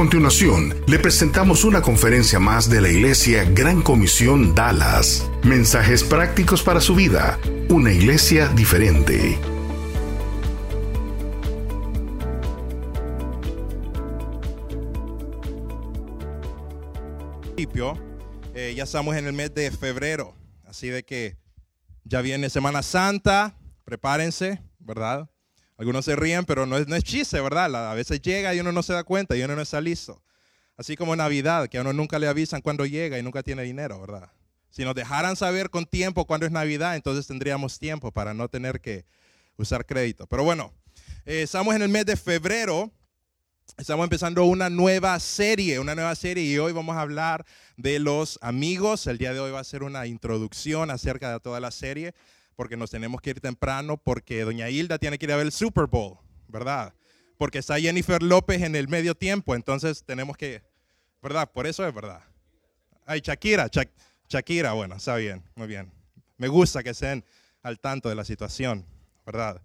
A continuación, le presentamos una conferencia más de la Iglesia Gran Comisión Dallas. Mensajes prácticos para su vida. Una iglesia diferente. Eh, ya estamos en el mes de febrero, así de que ya viene Semana Santa, prepárense, ¿verdad? Algunos se ríen, pero no es, no es chiste, ¿verdad? A veces llega y uno no se da cuenta y uno no está listo. Así como Navidad, que a uno nunca le avisan cuando llega y nunca tiene dinero, ¿verdad? Si nos dejaran saber con tiempo cuándo es Navidad, entonces tendríamos tiempo para no tener que usar crédito. Pero bueno, eh, estamos en el mes de febrero. Estamos empezando una nueva serie, una nueva serie y hoy vamos a hablar de los amigos. El día de hoy va a ser una introducción acerca de toda la serie porque nos tenemos que ir temprano, porque doña Hilda tiene que ir a ver el Super Bowl, ¿verdad? Porque está Jennifer López en el medio tiempo, entonces tenemos que, ¿verdad? Por eso es verdad. Ay, Shakira, Shakira, bueno, está bien, muy bien. Me gusta que estén al tanto de la situación, ¿verdad?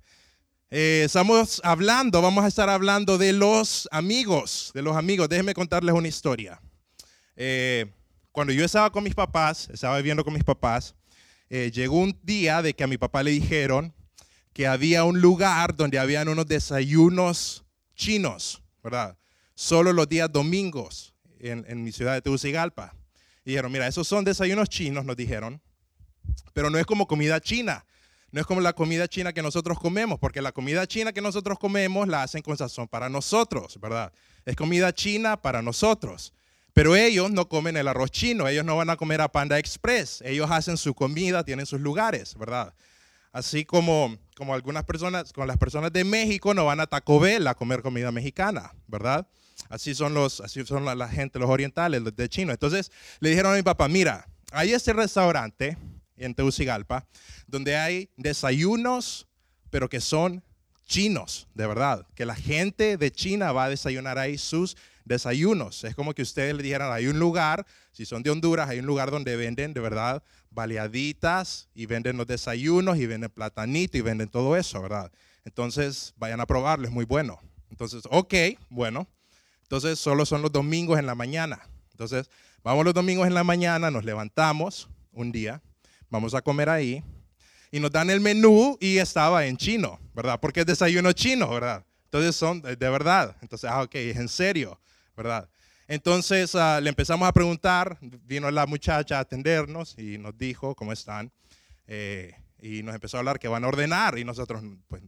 Eh, estamos hablando, vamos a estar hablando de los amigos, de los amigos. Déjenme contarles una historia. Eh, cuando yo estaba con mis papás, estaba viviendo con mis papás, eh, llegó un día de que a mi papá le dijeron que había un lugar donde habían unos desayunos chinos, ¿verdad? Solo los días domingos en, mi ciudad de Tegucigalpa. Y dijeron, mira, esos son desayunos chinos, nos dijeron, pero no es como comida china. No es como la comida china que nosotros comemos, porque la comida china que nosotros comemos la hacen con sazón para nosotros, ¿verdad? Es comida china para nosotros. Pero ellos no comen el arroz chino, ellos no van a comer a Panda Express, ellos hacen su comida, tienen sus lugares, ¿verdad? Así como, como algunas personas, con las personas de México no van a Taco Bell a comer comida mexicana, ¿verdad? Así son los, así son la, gente, los orientales, los de chino. Entonces le dijeron a mi papá, mira, hay este restaurante en Tegucigalpa donde hay desayunos, pero que son chinos, de verdad, que la gente de China va a desayunar ahí sus desayunos. Es como que ustedes le dijeran, hay un lugar, si son de Honduras, hay un lugar donde venden de verdad baleaditas y venden los desayunos y venden platanito y venden todo eso, ¿verdad? Entonces, vayan a probarlo, es muy bueno. Entonces, ok, bueno. Entonces, solo son los domingos en la mañana. Entonces, vamos los domingos en la mañana, nos levantamos un día, vamos a comer ahí y nos dan el menú y estaba en chino, ¿verdad? Porque es desayuno chino, ¿verdad? Entonces son de verdad. Entonces, ah, ok, es en serio. ¿Verdad? Entonces ah, le empezamos a preguntar, vino la muchacha a atendernos y nos dijo cómo están. Eh, y nos empezó a hablar que van a ordenar y nosotros, pues,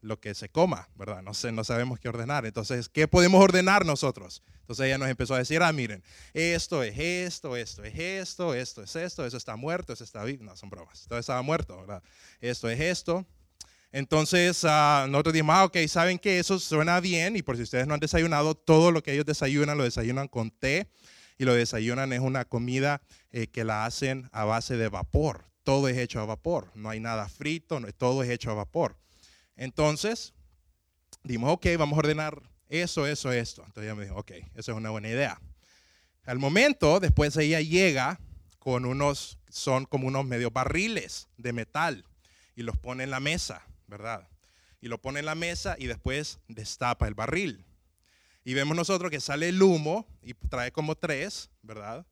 lo que se coma, ¿verdad? No, sé, no sabemos qué ordenar. Entonces, ¿qué podemos ordenar nosotros? Entonces ella nos empezó a decir, ah, miren, esto es esto, esto es esto, esto es esto, eso está muerto, eso está vivo. No, son bromas. Todo estaba muerto, ¿verdad? Esto es esto, entonces uh, nosotros dijimos, ah, ok, saben que eso suena bien y por si ustedes no han desayunado, todo lo que ellos desayunan lo desayunan con té y lo desayunan es una comida eh, que la hacen a base de vapor. Todo es hecho a vapor, no hay nada frito, todo es hecho a vapor. Entonces dijimos, ok, vamos a ordenar eso, eso, esto. Entonces ella me dijo, ok, eso es una buena idea. Al momento, después ella llega con unos, son como unos medio barriles de metal y los pone en la mesa. ¿Verdad? Y lo pone en la mesa y después destapa el barril. Y vemos nosotros que sale el humo y trae como tres, ¿verdad?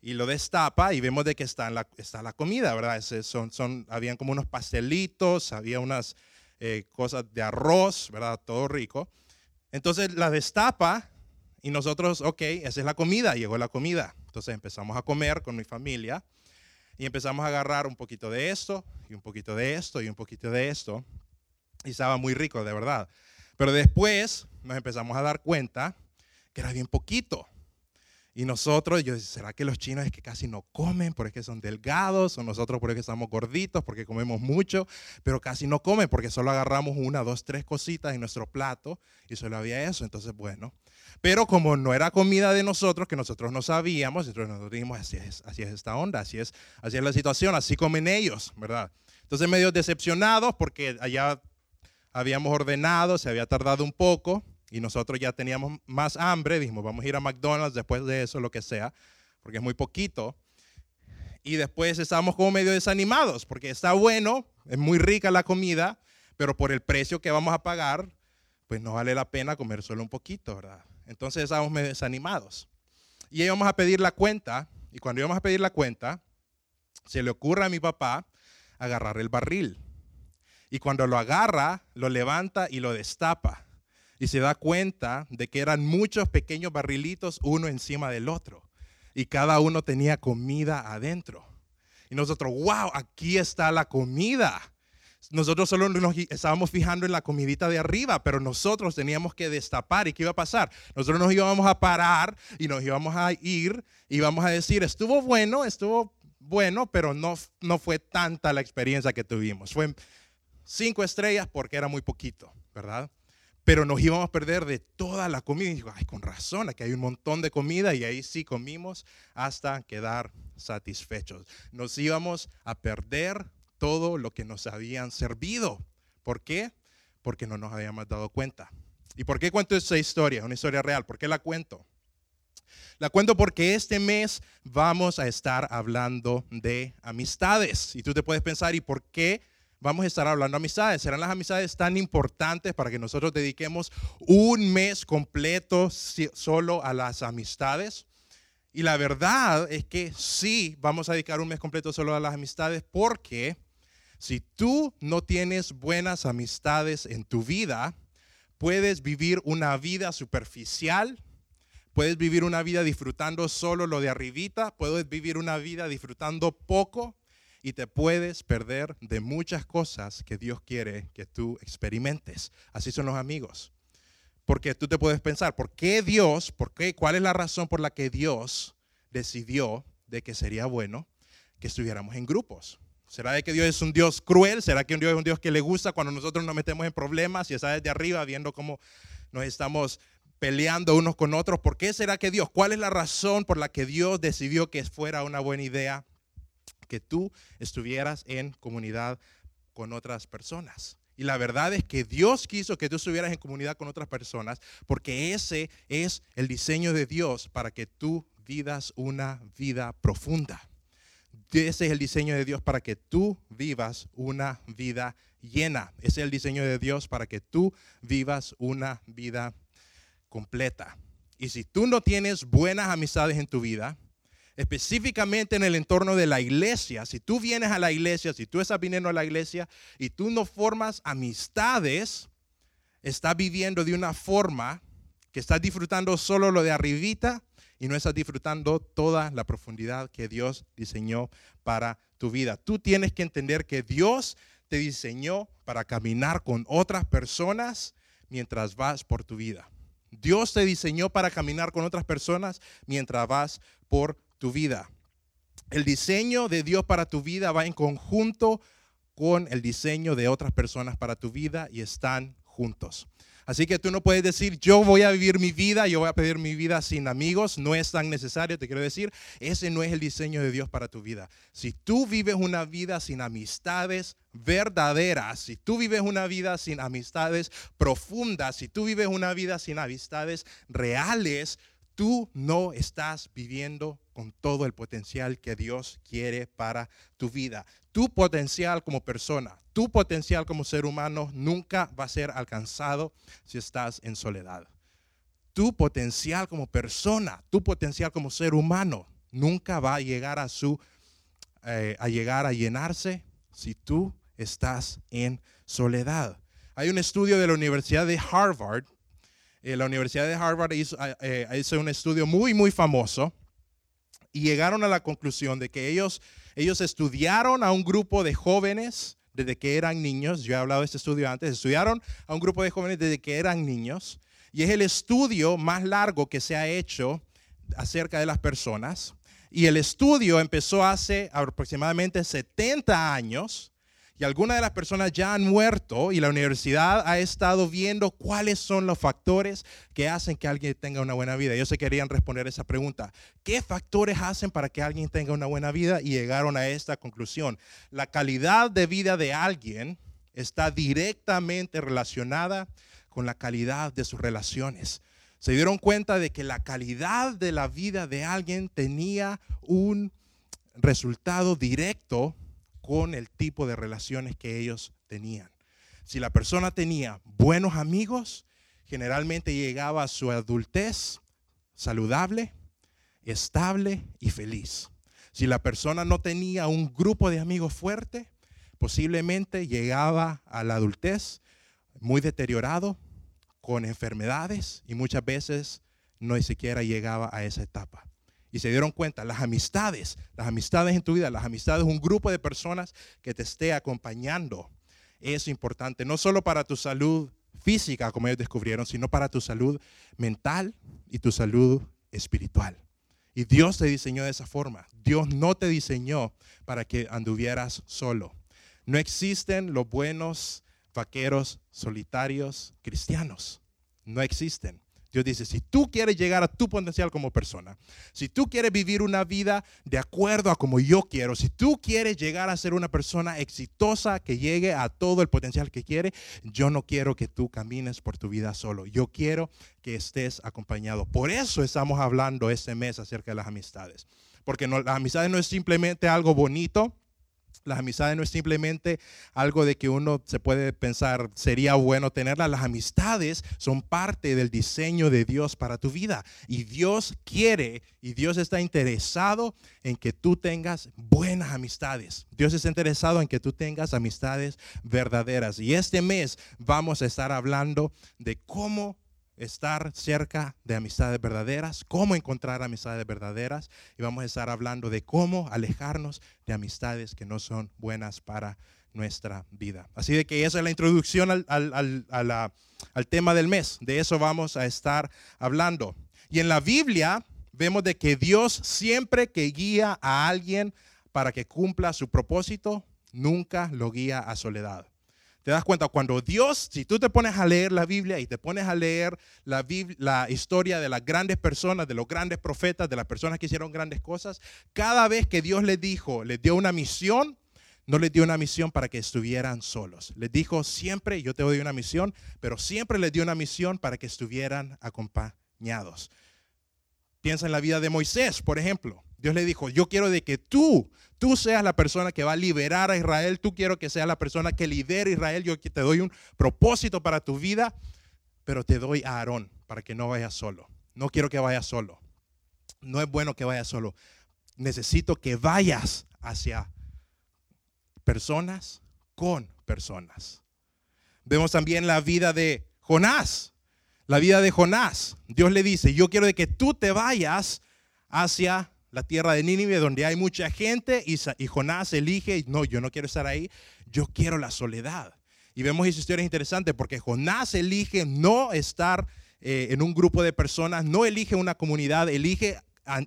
Y lo destapa y vemos de que está, la, está la comida, ¿verdad? son, son, habían como unos pastelitos, había unas eh, cosas de arroz, ¿verdad? Todo rico. Entonces la destapa y nosotros, ok, esa es la comida, llegó la comida. Entonces empezamos a comer con mi familia y empezamos a agarrar un poquito de esto y un poquito de esto y un poquito de esto. Y estaba muy rico, de verdad. Pero después nos empezamos a dar cuenta que era bien poquito. Y nosotros, yo ¿será que los chinos es que casi no comen porque son delgados? O nosotros porque estamos gorditos, porque comemos mucho, pero casi no comen porque solo agarramos una, dos, tres cositas en nuestro plato y solo había eso. Entonces, bueno, pero como no era comida de nosotros, que nosotros no sabíamos, entonces nosotros dijimos, así es, así es esta onda, así es, así es la situación, así comen ellos, ¿verdad? Entonces medio decepcionados porque allá habíamos ordenado, se había tardado un poco y nosotros ya teníamos más hambre, dijimos, vamos a ir a McDonald's después de eso, lo que sea, porque es muy poquito. Y después estábamos como medio desanimados, porque está bueno, es muy rica la comida, pero por el precio que vamos a pagar, pues no vale la pena comer solo un poquito, ¿verdad? Entonces estábamos desanimados. Y íbamos a pedir la cuenta, y cuando íbamos a pedir la cuenta, se le ocurre a mi papá agarrar el barril. Y cuando lo agarra, lo levanta y lo destapa. Y se da cuenta de que eran muchos pequeños barrilitos uno encima del otro. Y cada uno tenía comida adentro. Y nosotros, wow, aquí está la comida. Nosotros solo nos estábamos fijando en la comidita de arriba, pero nosotros teníamos que destapar. ¿Y qué iba a pasar? Nosotros nos íbamos a parar y nos íbamos a ir y íbamos a decir, estuvo bueno, estuvo bueno, pero no, no fue tanta la experiencia que tuvimos. Fue cinco estrellas porque era muy poquito, ¿verdad? Pero nos íbamos a perder de toda la comida. Y digo, ay, con razón, aquí hay un montón de comida y ahí sí comimos hasta quedar satisfechos. Nos íbamos a perder todo lo que nos habían servido. ¿Por qué? Porque no nos habíamos dado cuenta. ¿Y por qué cuento esta historia? Una historia real. ¿Por qué la cuento? La cuento porque este mes vamos a estar hablando de amistades. Y tú te puedes pensar, ¿y por qué vamos a estar hablando de amistades? ¿Serán las amistades tan importantes para que nosotros dediquemos un mes completo solo a las amistades? Y la verdad es que sí, vamos a dedicar un mes completo solo a las amistades porque si tú no tienes buenas amistades en tu vida, puedes vivir una vida superficial, puedes vivir una vida disfrutando solo lo de arribita, puedes vivir una vida disfrutando poco y te puedes perder de muchas cosas que Dios quiere que tú experimentes. Así son los amigos. Porque tú te puedes pensar, ¿por qué Dios, por qué, cuál es la razón por la que Dios decidió de que sería bueno que estuviéramos en grupos? ¿Será de que Dios es un Dios cruel? ¿Será que Dios es un Dios que le gusta cuando nosotros nos metemos en problemas y está desde arriba viendo cómo nos estamos peleando unos con otros? ¿Por qué será que Dios? ¿Cuál es la razón por la que Dios decidió que fuera una buena idea que tú estuvieras en comunidad con otras personas? Y la verdad es que Dios quiso que tú estuvieras en comunidad con otras personas porque ese es el diseño de Dios para que tú vivas una vida profunda. Ese es el diseño de Dios para que tú vivas una vida llena. Ese es el diseño de Dios para que tú vivas una vida completa. Y si tú no tienes buenas amistades en tu vida, específicamente en el entorno de la iglesia, si tú vienes a la iglesia, si tú estás viniendo a la iglesia y tú no formas amistades, estás viviendo de una forma que estás disfrutando solo lo de arribita y no estás disfrutando toda la profundidad que Dios diseñó para tu vida. Tú tienes que entender que Dios te diseñó para caminar con otras personas mientras vas por tu vida. Dios te diseñó para caminar con otras personas mientras vas por tu vida. El diseño de Dios para tu vida va en conjunto con el diseño de otras personas para tu vida y están juntos. Así que tú no puedes decir, yo voy a vivir mi vida, yo voy a pedir mi vida sin amigos. No es tan necesario, te quiero decir, ese no es el diseño de Dios para tu vida. Si tú vives una vida sin amistades verdaderas, si tú vives una vida sin amistades profundas, si tú vives una vida sin amistades reales, tú no estás viviendo con todo el potencial que Dios quiere para tu vida. Tu potencial como persona, tu potencial como ser humano nunca va a ser alcanzado si estás en soledad. Tu potencial como persona, tu potencial como ser humano nunca va a llegar a su eh, a llegar a llenarse si tú estás en soledad. Hay un estudio de la Universidad de Harvard eh, la Universidad de Harvard hizo, eh, hizo, un estudio muy, muy famoso y llegaron a la conclusión de que ellos, ellos estudiaron a un grupo de jóvenes desde que eran niños. Yo he hablado de este estudio antes. Estudiaron a un grupo de jóvenes desde que eran niños. Y es el estudio más largo que se ha hecho acerca de las personas. Y el estudio empezó hace aproximadamente 70 años Y algunas de las personas ya han muerto y la universidad ha estado viendo cuáles son los factores que hacen que alguien tenga una buena vida. Ellos se querían responder esa pregunta. ¿Qué factores hacen para que alguien tenga una buena vida? Y llegaron a esta conclusión. La calidad de vida de alguien está directamente relacionada con la calidad de sus relaciones. Se dieron cuenta de que la calidad de la vida de alguien tenía un resultado directo con el tipo de relaciones que ellos tenían. Si la persona tenía buenos amigos, generalmente llegaba a su adultez saludable, estable y feliz. Si la persona no tenía un grupo de amigos fuerte, posiblemente llegaba a la adultez muy deteriorado, con enfermedades y muchas veces no siquiera llegaba a esa etapa y se dieron cuenta, las amistades, las amistades en tu vida, las amistades, un grupo de personas que te esté acompañando, es importante, no solo para tu salud física, como ellos descubrieron, sino para tu salud mental y tu salud espiritual. Y Dios te diseñó de esa forma. Dios no te diseñó para que anduvieras solo. No existen los buenos vaqueros solitarios cristianos. No existen. Dios dice, si tú quieres llegar a tu potencial como persona, si tú quieres vivir una vida de acuerdo a como yo quiero, si tú quieres llegar a ser una persona exitosa que llegue a todo el potencial que quiere, yo no quiero que tú camines por tu vida solo. Yo quiero que estés acompañado. Por eso estamos hablando este mes acerca de las amistades. Porque no, las amistades no es simplemente algo bonito, las amistades no es simplemente algo de que uno se puede pensar, sería bueno tenerlas. Las amistades son parte del diseño de Dios para tu vida. Y Dios quiere y Dios está interesado en que tú tengas buenas amistades. Dios está interesado en que tú tengas amistades verdaderas. Y este mes vamos a estar hablando de cómo estar cerca de amistades verdaderas, cómo encontrar amistades verdaderas y vamos a estar hablando de cómo alejarnos de amistades que no son buenas para nuestra vida. Así de que esa es la introducción al, al tema del mes, de eso vamos a estar hablando. Y en la Biblia vemos de que Dios siempre que guía a alguien para que cumpla su propósito, nunca lo guía a soledad. Te das cuenta, cuando Dios, si tú te pones a leer la Biblia y te pones a leer la, historia de las grandes personas, de los grandes profetas, de las personas que hicieron grandes cosas, cada vez que Dios les dijo, les dio una misión, no les dio una misión para que estuvieran solos. Les dijo siempre, yo te doy una misión, pero siempre les dio una misión para que estuvieran acompañados. Piensa en la vida de Moisés, por ejemplo. Dios le dijo, yo quiero de que tú, tú seas la persona que va a liberar a Israel, tú quiero que seas la persona que lidere a Israel, yo te doy un propósito para tu vida, pero te doy a Aarón para que no vayas solo. No quiero que vayas solo. No es bueno que vayas solo. Necesito que vayas hacia personas con personas. Vemos también la vida de Jonás. La vida de Jonás. Dios le dice, yo quiero de que tú te vayas hacia la tierra de Nínive, donde hay mucha gente, y, Jonás elige, no, yo no quiero estar ahí, yo quiero la soledad. Y vemos esa historia interesante porque Jonás elige no estar eh, en un grupo de personas, no elige una comunidad, elige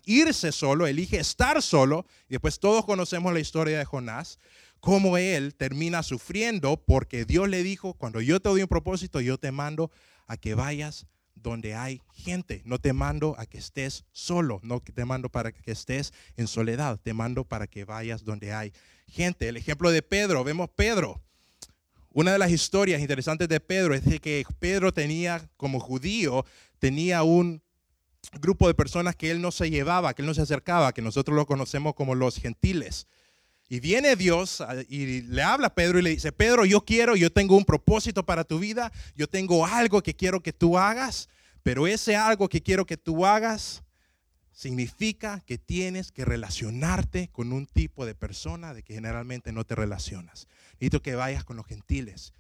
irse solo, elige estar solo. Y después todos conocemos la historia de Jonás, cómo él termina sufriendo porque Dios le dijo, cuando yo te doy un propósito, yo te mando a que vayas donde hay gente. No te mando a que estés solo, no te mando para que estés en soledad, te mando para que vayas donde hay gente. El ejemplo de Pedro, vemos Pedro. Una de las historias interesantes de Pedro es que Pedro tenía, como judío, tenía un grupo de personas que él no se llevaba, que él no se acercaba, que nosotros lo conocemos como los gentiles. Y viene Dios y le habla a Pedro y le dice, Pedro, yo quiero, yo tengo un propósito para tu vida, yo tengo algo que quiero que tú hagas, pero ese algo que quiero que tú hagas significa que tienes que relacionarte con un tipo de persona de que generalmente no te relacionas. Necesito que vayas con los gentiles.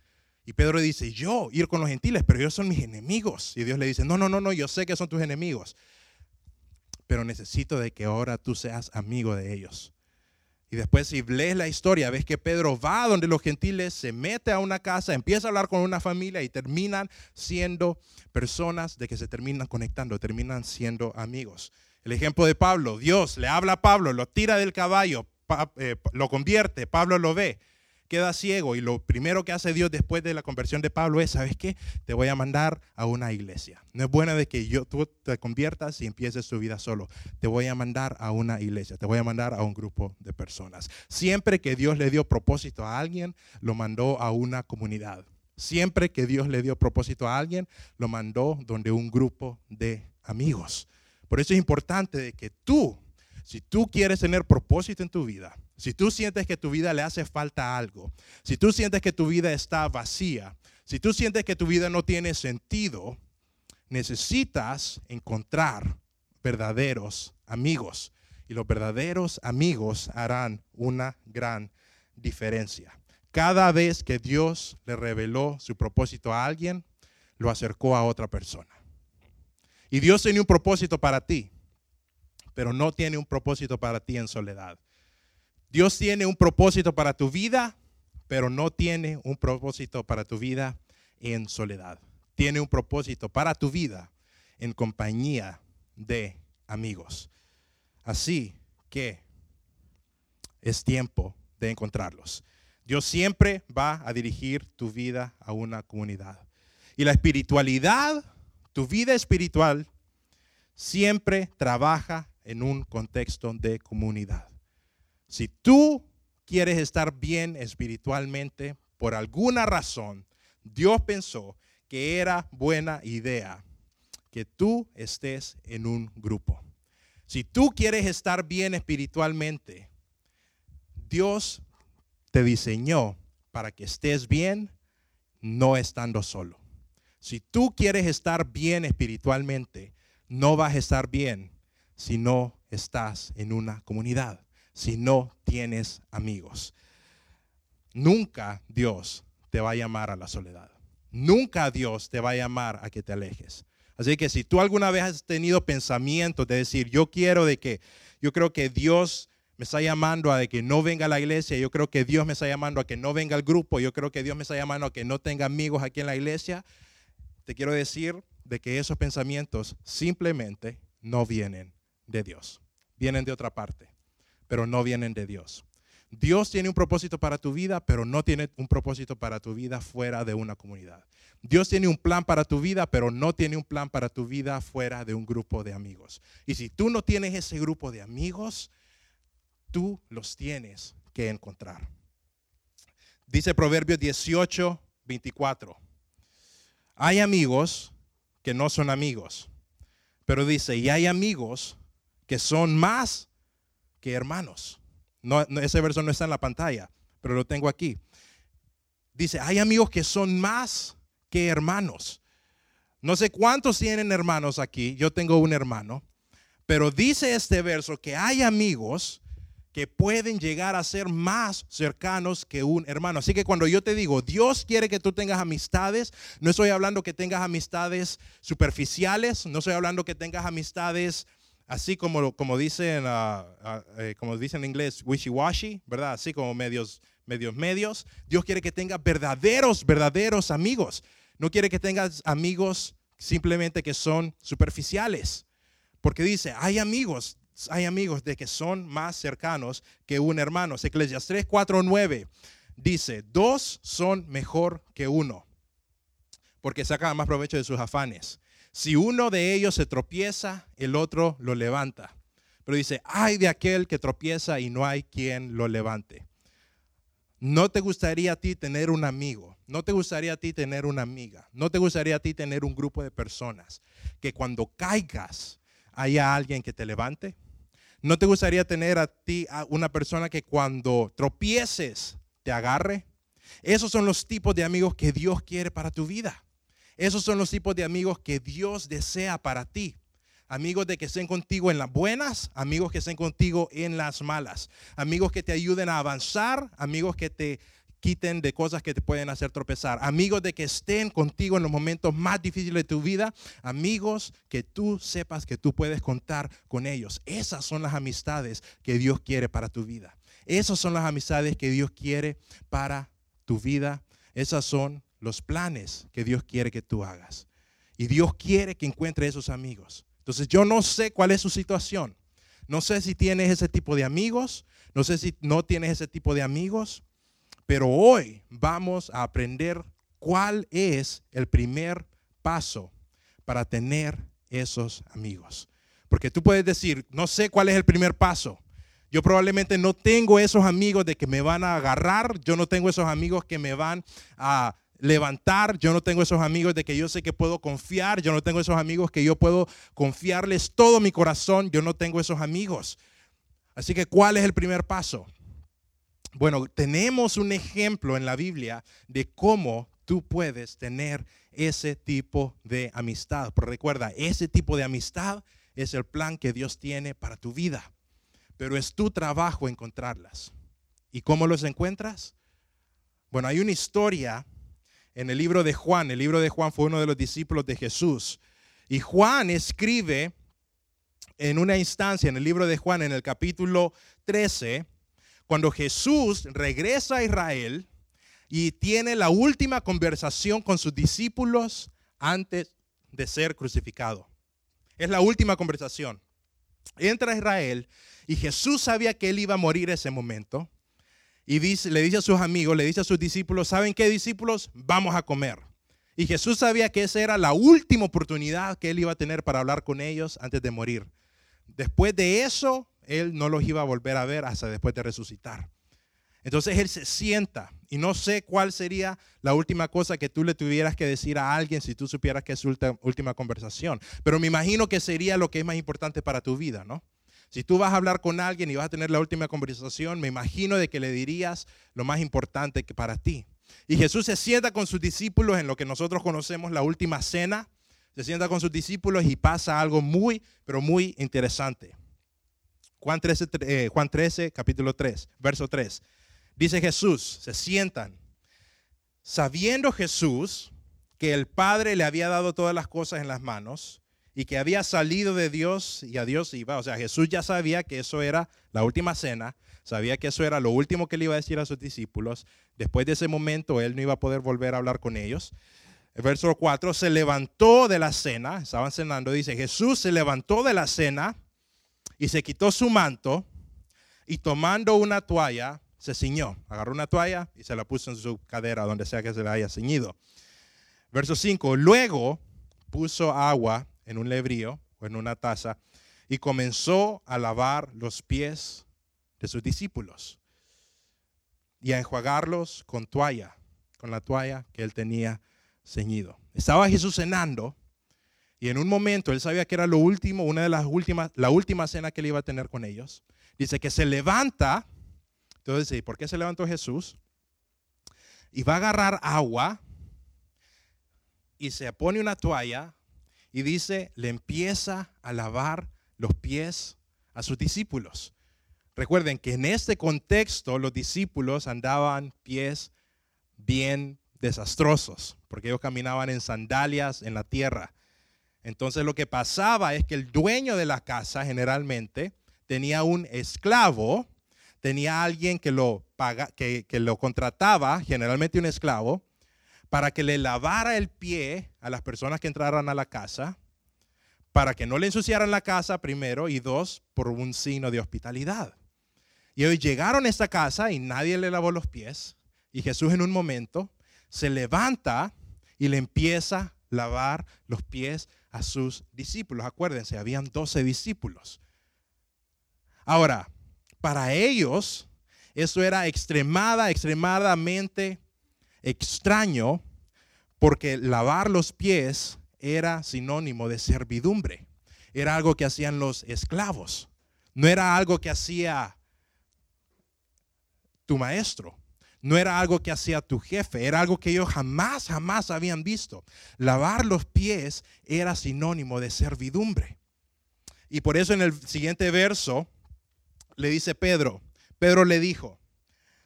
Y Pedro dice, yo ir con los gentiles, pero ellos son mis enemigos. Y Dios le dice, no, no, no, no, yo sé que son tus enemigos, pero necesito de que ahora tú seas amigo de ellos. Y después si lees la historia, ves que Pedro va donde los gentiles, se mete a una casa, empieza a hablar con una familia y terminan siendo personas de que se terminan conectando, terminan siendo amigos. El ejemplo de Pablo, Dios le habla a Pablo, lo tira del caballo, eh, lo convierte, Pablo lo ve. Queda ciego y lo primero que hace Dios después de la conversión de Pablo es, ¿sabes qué? Te voy a mandar a una iglesia. No es bueno de que yo, tú te conviertas y empieces tu vida solo. Te voy a mandar a una iglesia, te voy a mandar a un grupo de personas. Siempre que Dios le dio propósito a alguien, lo mandó a una comunidad. Siempre que Dios le dio propósito a alguien, lo mandó donde un grupo de amigos. Por eso es importante de que tú, si tú quieres tener propósito en tu vida, si tú sientes que tu vida le hace falta algo, si tú sientes que tu vida está vacía, si tú sientes que tu vida no tiene sentido, necesitas encontrar verdaderos amigos. Y los verdaderos amigos harán una gran diferencia. Cada vez que Dios le reveló su propósito a alguien, lo acercó a otra persona. Y Dios tiene un propósito para ti, pero no tiene un propósito para ti en soledad. Dios tiene un propósito para tu vida, pero no tiene un propósito para tu vida en soledad. Tiene un propósito para tu vida en compañía de amigos. Así que es tiempo de encontrarlos. Dios siempre va a dirigir tu vida a una comunidad. Y la espiritualidad, tu vida espiritual, siempre trabaja en un contexto de comunidad. Si tú quieres estar bien espiritualmente, por alguna razón, Dios pensó que era buena idea que tú estés en un grupo. Si tú quieres estar bien espiritualmente, Dios te diseñó para que estés bien no estando solo. Si tú quieres estar bien espiritualmente, no vas a estar bien si no estás en una comunidad si no tienes amigos. Nunca Dios te va a llamar a la soledad. Nunca Dios te va a llamar a que te alejes. Así que si tú alguna vez has tenido pensamientos de decir, yo quiero de que, yo creo que Dios me está llamando a que no venga a la iglesia, yo creo que Dios me está llamando a que no venga al grupo, yo creo que Dios me está llamando a que no tenga amigos aquí en la iglesia, te quiero decir de que esos pensamientos simplemente no vienen de Dios, vienen de otra parte pero no vienen de Dios. Dios tiene un propósito para tu vida, pero no tiene un propósito para tu vida fuera de una comunidad. Dios tiene un plan para tu vida, pero no tiene un plan para tu vida fuera de un grupo de amigos. Y si tú no tienes ese grupo de amigos, tú los tienes que encontrar. Dice Proverbios 18, 24. Hay amigos que no son amigos, pero dice, y hay amigos que son más que hermanos. No, ese verso no está en la pantalla, pero lo tengo aquí. Dice, hay amigos que son más que hermanos. No sé cuántos tienen hermanos aquí, yo tengo un hermano, pero dice este verso que hay amigos que pueden llegar a ser más cercanos que un hermano. Así que cuando yo te digo, Dios quiere que tú tengas amistades, no estoy hablando que tengas amistades superficiales, no estoy hablando que tengas amistades así como, como, dicen, ah, ah, eh, como dicen en inglés, wishy-washy, ¿verdad? Así como medios, medios, medios. Dios quiere que tengas verdaderos, verdaderos amigos. No quiere que tengas amigos simplemente que son superficiales. Porque dice, hay amigos, hay amigos de que son más cercanos que un hermano. Eclesiastes 3, 4, 9 dice, dos son mejor que uno, porque sacan más provecho de sus afanes. Si uno de ellos se tropieza, el otro lo levanta. Pero dice, hay de aquel que tropieza y no hay quien lo levante. ¿No te gustaría a ti tener un amigo? ¿No te gustaría a ti tener una amiga? ¿No te gustaría a ti tener un grupo de personas que cuando caigas haya alguien que te levante? ¿No te gustaría tener a ti una persona que cuando tropieces te agarre? Esos son los tipos de amigos que Dios quiere para tu vida. Esos son los tipos de amigos que Dios desea para ti. Amigos de que estén contigo en las buenas, amigos que estén contigo en las malas, amigos que te ayuden a avanzar, amigos que te quiten de cosas que te pueden hacer tropezar, amigos de que estén contigo en los momentos más difíciles de tu vida, amigos que tú sepas que tú puedes contar con ellos. Esas son las amistades que Dios quiere para tu vida. Esas son las amistades que Dios quiere para tu vida. Esas son los planes que Dios quiere que tú hagas. Y Dios quiere que encuentre esos amigos. Entonces yo no sé cuál es su situación. No sé si tienes ese tipo de amigos. No sé si no tienes ese tipo de amigos. Pero hoy vamos a aprender cuál es el primer paso para tener esos amigos. Porque tú puedes decir, no sé cuál es el primer paso. Yo probablemente no tengo esos amigos de que me van a agarrar, yo no tengo esos amigos que me van a levantar, yo no tengo esos amigos de que yo sé que puedo confiar, yo no tengo esos amigos que yo puedo confiarles todo mi corazón, yo no tengo esos amigos. Así que, ¿cuál es el primer paso? Bueno, tenemos un ejemplo en la Biblia de cómo tú puedes tener ese tipo de amistad. Pero recuerda, ese tipo de amistad es el plan que Dios tiene para tu vida pero es tu trabajo encontrarlas. ¿Y cómo los encuentras? Bueno, hay una historia en el libro de Juan. El libro de Juan fue uno de los discípulos de Jesús. Y Juan escribe en una instancia en el libro de Juan, en el capítulo 13, cuando Jesús regresa a Israel y tiene la última conversación con sus discípulos antes de ser crucificado. Es la última conversación. Entra a Israel y Jesús sabía que él iba a morir ese momento. Y dice, le dice a sus amigos, le dice a sus discípulos, ¿saben qué discípulos? Vamos a comer. Y Jesús sabía que esa era la última oportunidad que él iba a tener para hablar con ellos antes de morir. Después de eso, él no los iba a volver a ver hasta después de resucitar. Entonces él se sienta y no sé cuál sería la última cosa que tú le tuvieras que decir a alguien si tú supieras que es su última conversación. Pero me imagino que sería lo que es más importante para tu vida, ¿no? Si tú vas a hablar con alguien y vas a tener la última conversación, me imagino de que le dirías lo más importante que para ti. Y Jesús se sienta con sus discípulos en lo que nosotros conocemos la última cena. Se sienta con sus discípulos y pasa algo muy, pero muy interesante. Juan 13, eh, Juan 13 capítulo 3, verso 3. Dice Jesús, se sientan. Sabiendo Jesús que el Padre le había dado todas las cosas en las manos y que había salido de Dios y a Dios iba. O sea, Jesús ya sabía que eso era la última cena, sabía que eso era lo último que le iba a decir a sus discípulos. Después de ese momento, él no iba a poder volver a hablar con ellos. El verso 4, se levantó de la cena, estaban cenando, dice, Jesús se levantó de la cena y se quitó su manto y tomando una toalla, se ciñó. Agarró una toalla y se la puso en su cadera, donde sea que se la haya ceñido. Verso 5, luego puso agua en un lebrío o en una taza y comenzó a lavar los pies de sus discípulos y a enjuagarlos con toalla, con la toalla que él tenía ceñido. Estaba Jesús cenando y en un momento él sabía que era lo último, una de las últimas, la última cena que él iba a tener con ellos. Dice que se levanta, entonces, ¿por qué se levantó Jesús? Y va a agarrar agua y se pone una toalla y dice, le empieza a lavar los pies a sus discípulos. Recuerden que en este contexto los discípulos andaban pies bien desastrosos, porque ellos caminaban en sandalias en la tierra. Entonces lo que pasaba es que el dueño de la casa generalmente tenía un esclavo, tenía alguien que lo, que lo contrataba, generalmente un esclavo, para que le lavara el pie a las personas que entraran a la casa, para que no le ensuciaran la casa primero y dos, por un signo de hospitalidad. Y hoy llegaron a esta casa y nadie le lavó los pies y Jesús en un momento se levanta y le empieza a lavar los pies a sus discípulos. Acuérdense, habían 12 discípulos. Ahora, para ellos eso era extremada, extremadamente extraño porque lavar los pies era sinónimo de servidumbre. Era algo que hacían los esclavos. No era algo que hacía tu maestro. No era algo que hacía tu jefe. Era algo que ellos jamás, jamás habían visto. Lavar los pies era sinónimo de servidumbre. Y por eso en el siguiente verso le dice Pedro, Pedro le dijo,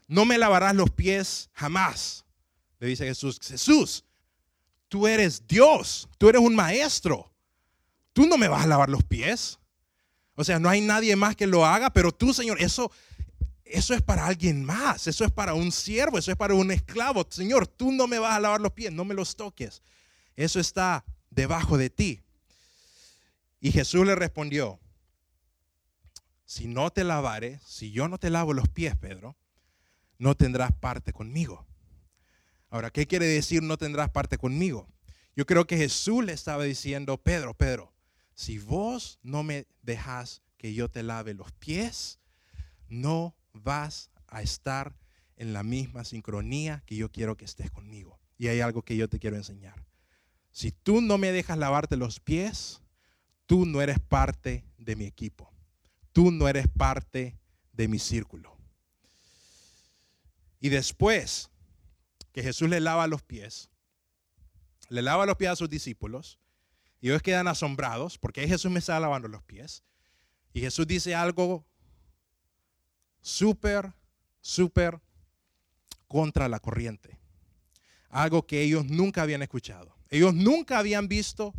no me lavarás los pies jamás le dice Jesús, Jesús, tú eres Dios, tú eres un maestro, tú no me vas a lavar los pies. O sea, no hay nadie más que lo haga, pero tú, Señor, eso, eso es para alguien más, eso es para un siervo, eso es para un esclavo. Señor, tú no me vas a lavar los pies, no me los toques. Eso está debajo de ti. Y Jesús le respondió, si no te lavare, si yo no te lavo los pies, Pedro, no tendrás parte conmigo. Ahora, ¿qué quiere decir no tendrás parte conmigo? Yo creo que Jesús le estaba diciendo, Pedro, Pedro, si vos no me dejas que yo te lave los pies, no vas a estar en la misma sincronía que yo quiero que estés conmigo. Y hay algo que yo te quiero enseñar. Si tú no me dejas lavarte los pies, tú no eres parte de mi equipo. Tú no eres parte de mi círculo. Y después que Jesús le lava los pies, le lava los pies a sus discípulos, y ellos quedan asombrados porque Jesús me está lavando los pies. Y Jesús dice algo súper, súper contra la corriente. Algo que ellos nunca habían escuchado. Ellos nunca habían visto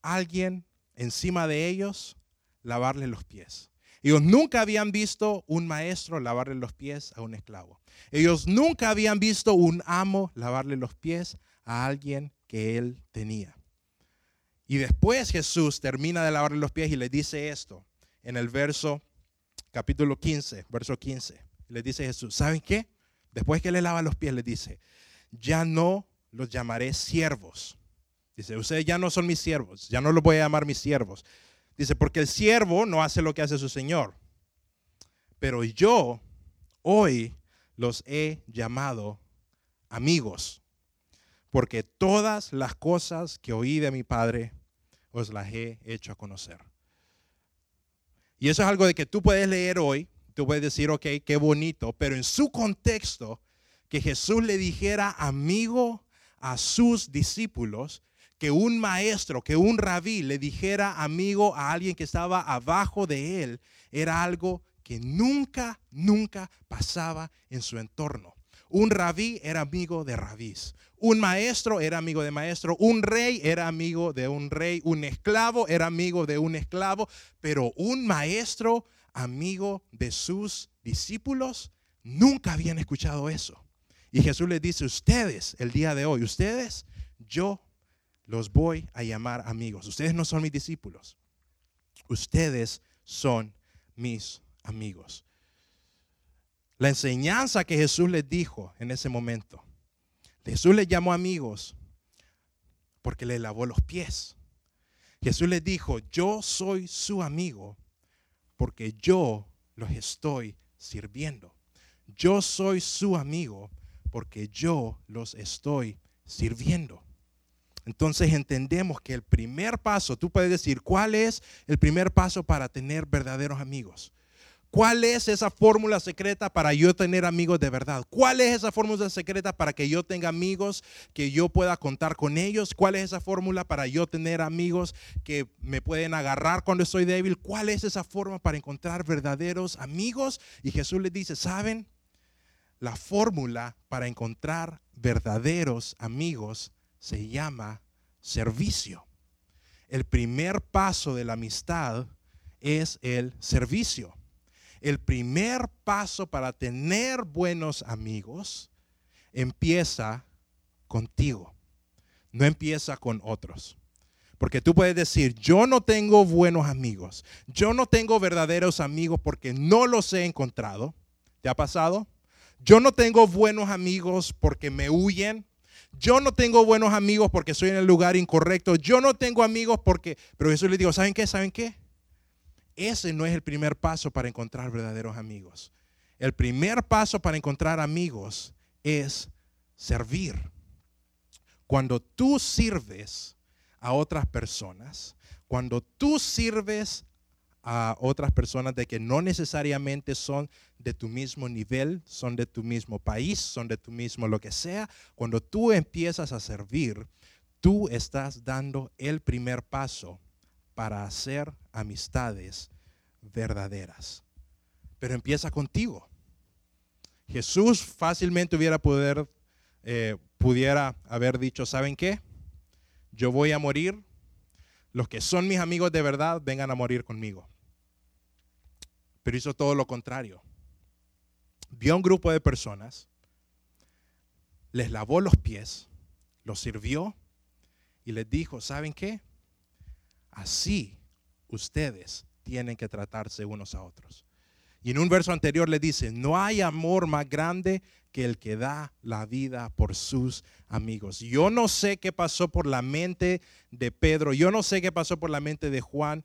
a alguien encima de ellos lavarle los pies. Ellos nunca habían visto un maestro lavarle los pies a un esclavo. Ellos nunca habían visto un amo lavarle los pies a alguien que él tenía. Y después Jesús termina de lavarle los pies y le dice esto en el verso capítulo 15, verso 15. Le dice Jesús, ¿saben qué? Después que le lava los pies, le dice, ya no los llamaré siervos. Dice, ustedes ya no son mis siervos, ya no los voy a llamar mis siervos. Dice, porque el siervo no hace lo que hace su Señor. Pero yo hoy los he llamado amigos, porque todas las cosas que oí de mi Padre os las he hecho a conocer. Y eso es algo de que tú puedes leer hoy, tú puedes decir, ok, qué bonito, pero en su contexto, que Jesús le dijera amigo a sus discípulos, que un maestro, que un rabí le dijera amigo a alguien que estaba abajo de él, era algo que nunca, nunca pasaba en su entorno. Un rabí era amigo de rabís. Un maestro era amigo de maestro. Un rey era amigo de un rey. Un esclavo era amigo de un esclavo. Pero un maestro amigo de sus discípulos, nunca habían escuchado eso. Y Jesús les dice, ustedes, el día de hoy, ustedes, yo los voy a llamar amigos. Ustedes no son mis discípulos. Ustedes son mis amigos. La enseñanza que Jesús les dijo en ese momento. Jesús les llamó amigos porque le lavó los pies. Jesús les dijo, yo soy su amigo porque yo los estoy sirviendo. Yo soy su amigo porque yo los estoy sirviendo. Entonces entendemos que el primer paso, tú puedes decir, ¿cuál es el primer paso para tener verdaderos amigos? ¿Cuál es esa fórmula secreta para yo tener amigos de verdad? ¿Cuál es esa fórmula secreta para que yo tenga amigos que yo pueda contar con ellos? ¿Cuál es esa fórmula para yo tener amigos que me pueden agarrar cuando estoy débil? ¿Cuál es esa forma para encontrar verdaderos amigos? Y Jesús les dice, ¿saben? La fórmula para encontrar verdaderos amigos se llama servicio. El primer paso de la amistad es el servicio el primer paso para tener buenos amigos empieza contigo, no empieza con otros. Porque tú puedes decir, yo no tengo buenos amigos, yo no tengo verdaderos amigos porque no los he encontrado. ¿Te ha pasado? Yo no tengo buenos amigos porque me huyen. Yo no tengo buenos amigos porque soy en el lugar incorrecto. Yo no tengo amigos porque... Pero Jesús le digo, ¿saben qué? ¿Saben qué? ese no es el primer paso para encontrar verdaderos amigos. El primer paso para encontrar amigos es servir. Cuando tú sirves a otras personas, cuando tú sirves a otras personas de que no necesariamente son de tu mismo nivel, son de tu mismo país, son de tu mismo lo que sea, cuando tú empiezas a servir, tú estás dando el primer paso para hacer amistades verdaderas. Pero empieza contigo. Jesús fácilmente hubiera poder, eh, pudiera haber dicho, ¿saben qué? Yo voy a morir. Los que son mis amigos de verdad vengan a morir conmigo. Pero hizo todo lo contrario. Vio a un grupo de personas, les lavó los pies, los sirvió y les dijo, ¿saben qué? Así ustedes tienen que tratarse unos a otros. Y en un verso anterior le dice, no hay amor más grande que el que da la vida por sus amigos. Yo no sé qué pasó por la mente de Pedro, yo no sé qué pasó por la mente de Juan.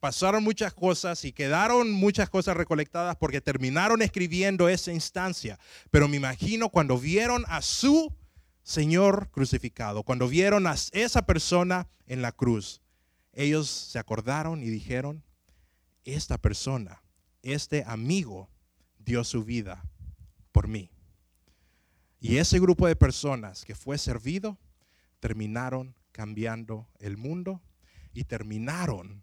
Pasaron muchas cosas y quedaron muchas cosas recolectadas porque terminaron escribiendo esa instancia. Pero me imagino cuando vieron a su Señor crucificado, cuando vieron a esa persona en la cruz, ellos se acordaron y dijeron, esta persona este amigo dio su vida por mí. Y ese grupo de personas que fue servido terminaron cambiando el mundo y terminaron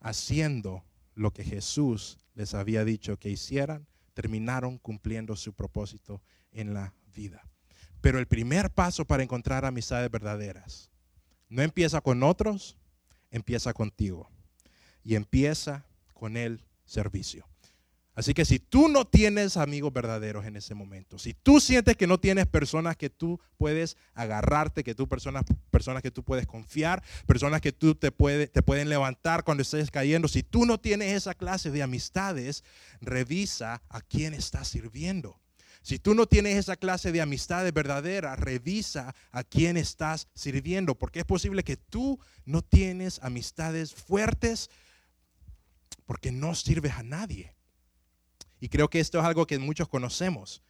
haciendo lo que Jesús les había dicho que hicieran, terminaron cumpliendo su propósito en la vida. Pero el primer paso para encontrar amistades verdaderas no empieza con otros, empieza contigo. Y empieza con Él servicio. Así que si tú no tienes amigos verdaderos en ese momento, si tú sientes que no tienes personas que tú puedes agarrarte, que tú personas, personas que tú puedes confiar, personas que tú te, puede, te pueden levantar cuando estés cayendo, si tú no tienes esa clase de amistades, revisa a quién estás sirviendo. Si tú no tienes esa clase de amistades verdaderas, revisa a quién estás sirviendo, porque es posible que tú no tienes amistades fuertes, porque no sirves a nadie. Y creo que esto es algo que muchos conocemos.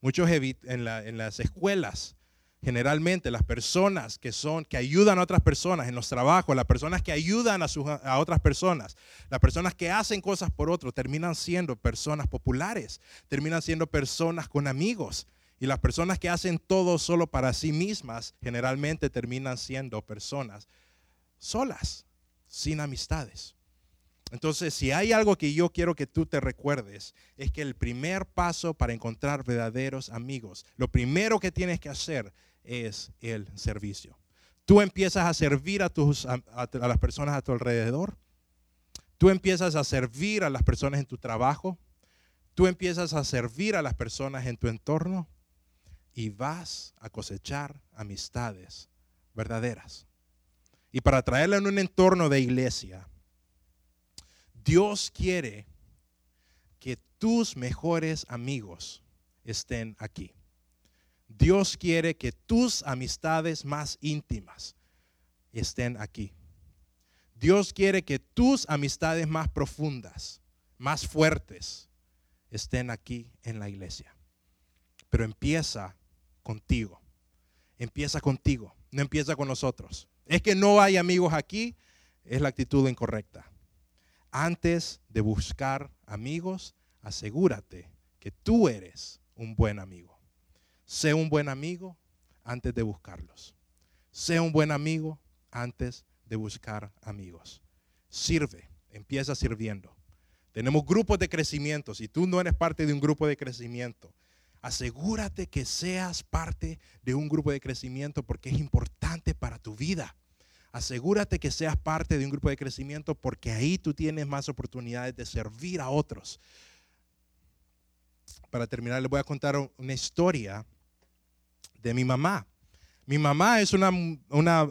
Muchos en, las escuelas, generalmente las personas que son que ayudan a otras personas en los trabajos, las personas que ayudan a, a otras personas, las personas que hacen cosas por otros, terminan siendo personas populares, terminan siendo personas con amigos. Y las personas que hacen todo solo para sí mismas, generalmente terminan siendo personas solas, sin amistades. Entonces, si hay algo que yo quiero que tú te recuerdes, es que el primer paso para encontrar verdaderos amigos, lo primero que tienes que hacer es el servicio. Tú empiezas a servir a, tus, a, las personas a tu alrededor. Tú empiezas a servir a las personas en tu trabajo. Tú empiezas a servir a las personas en tu entorno y vas a cosechar amistades verdaderas. Y para traerla en un entorno de iglesia, Dios quiere que tus mejores amigos estén aquí. Dios quiere que tus amistades más íntimas estén aquí. Dios quiere que tus amistades más profundas, más fuertes, estén aquí en la iglesia. Pero empieza contigo. Empieza contigo, no empieza con nosotros. Es que no hay amigos aquí, es la actitud incorrecta antes de buscar amigos, asegúrate que tú eres un buen amigo. Sé un buen amigo antes de buscarlos. Sé un buen amigo antes de buscar amigos. Sirve, empieza sirviendo. Tenemos grupos de crecimiento. Si tú no eres parte de un grupo de crecimiento, asegúrate que seas parte de un grupo de crecimiento porque es importante para tu vida asegúrate que seas parte de un grupo de crecimiento porque ahí tú tienes más oportunidades de servir a otros. Para terminar, les voy a contar una historia de mi mamá. Mi mamá es una,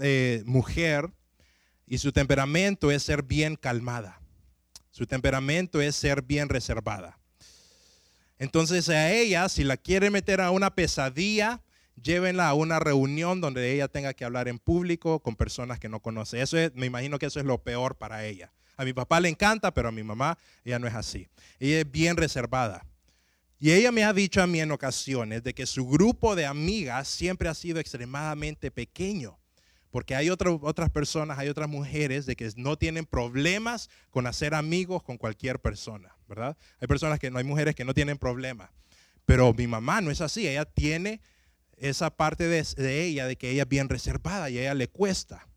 eh, mujer y su temperamento es ser bien calmada. Su temperamento es ser bien reservada. Entonces a ella, si la quiere meter a una pesadilla, llévenla a una reunión donde ella tenga que hablar en público con personas que no conoce. Eso es, me imagino que eso es lo peor para ella. A mi papá le encanta, pero a mi mamá ella no es así. Ella es bien reservada. Y ella me ha dicho a mí en ocasiones de que su grupo de amigas siempre ha sido extremadamente pequeño. Porque hay otras personas, hay otras mujeres de que no tienen problemas con hacer amigos con cualquier persona, ¿verdad? Hay personas que no hay mujeres que no tienen problemas. Pero mi mamá no es así, ella tiene esa parte de, ella, de que ella es bien reservada y a ella le cuesta.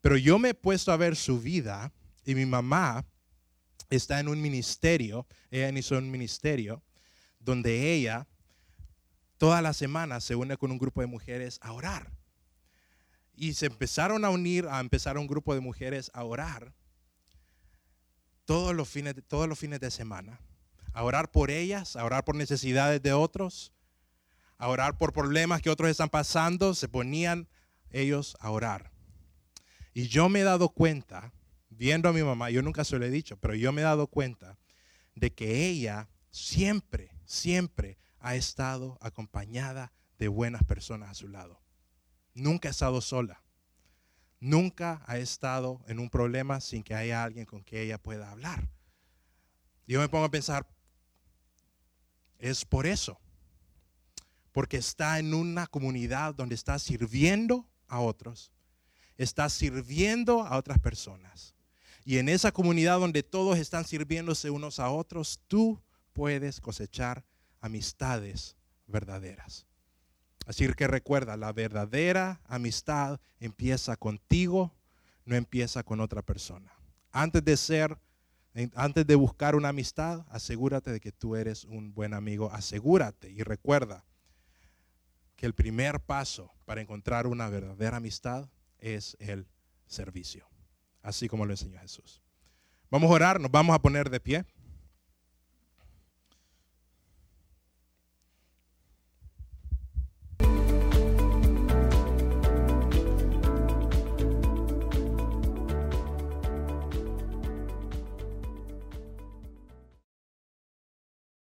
Pero yo me he puesto a ver su vida y mi mamá está en un ministerio, ella inició un ministerio donde ella toda la semana se une con un grupo de mujeres a orar. Y se empezaron a unir, a empezar un grupo de mujeres a orar todos los fines, todos los fines de semana. A orar por ellas, a orar por necesidades de otros, a orar por problemas que otros están pasando, se ponían ellos a orar. Y yo me he dado cuenta, viendo a mi mamá, yo nunca se lo he dicho, pero yo me he dado cuenta de que ella siempre, siempre ha estado acompañada de buenas personas a su lado. Nunca ha estado sola. Nunca ha estado en un problema sin que haya alguien con que ella pueda hablar. Yo me pongo a pensar, es por eso. Porque está en una comunidad donde está sirviendo a otros, está sirviendo a otras personas. Y en esa comunidad donde todos están sirviéndose unos a otros, tú puedes cosechar amistades verdaderas. Así que recuerda, la verdadera amistad empieza contigo, no empieza con otra persona. Antes de ser, antes de buscar una amistad, asegúrate de que tú eres un buen amigo. Asegúrate y recuerda que el primer paso para encontrar una verdadera amistad es el servicio, así como lo enseñó Jesús. Vamos a orar, nos vamos a poner de pie.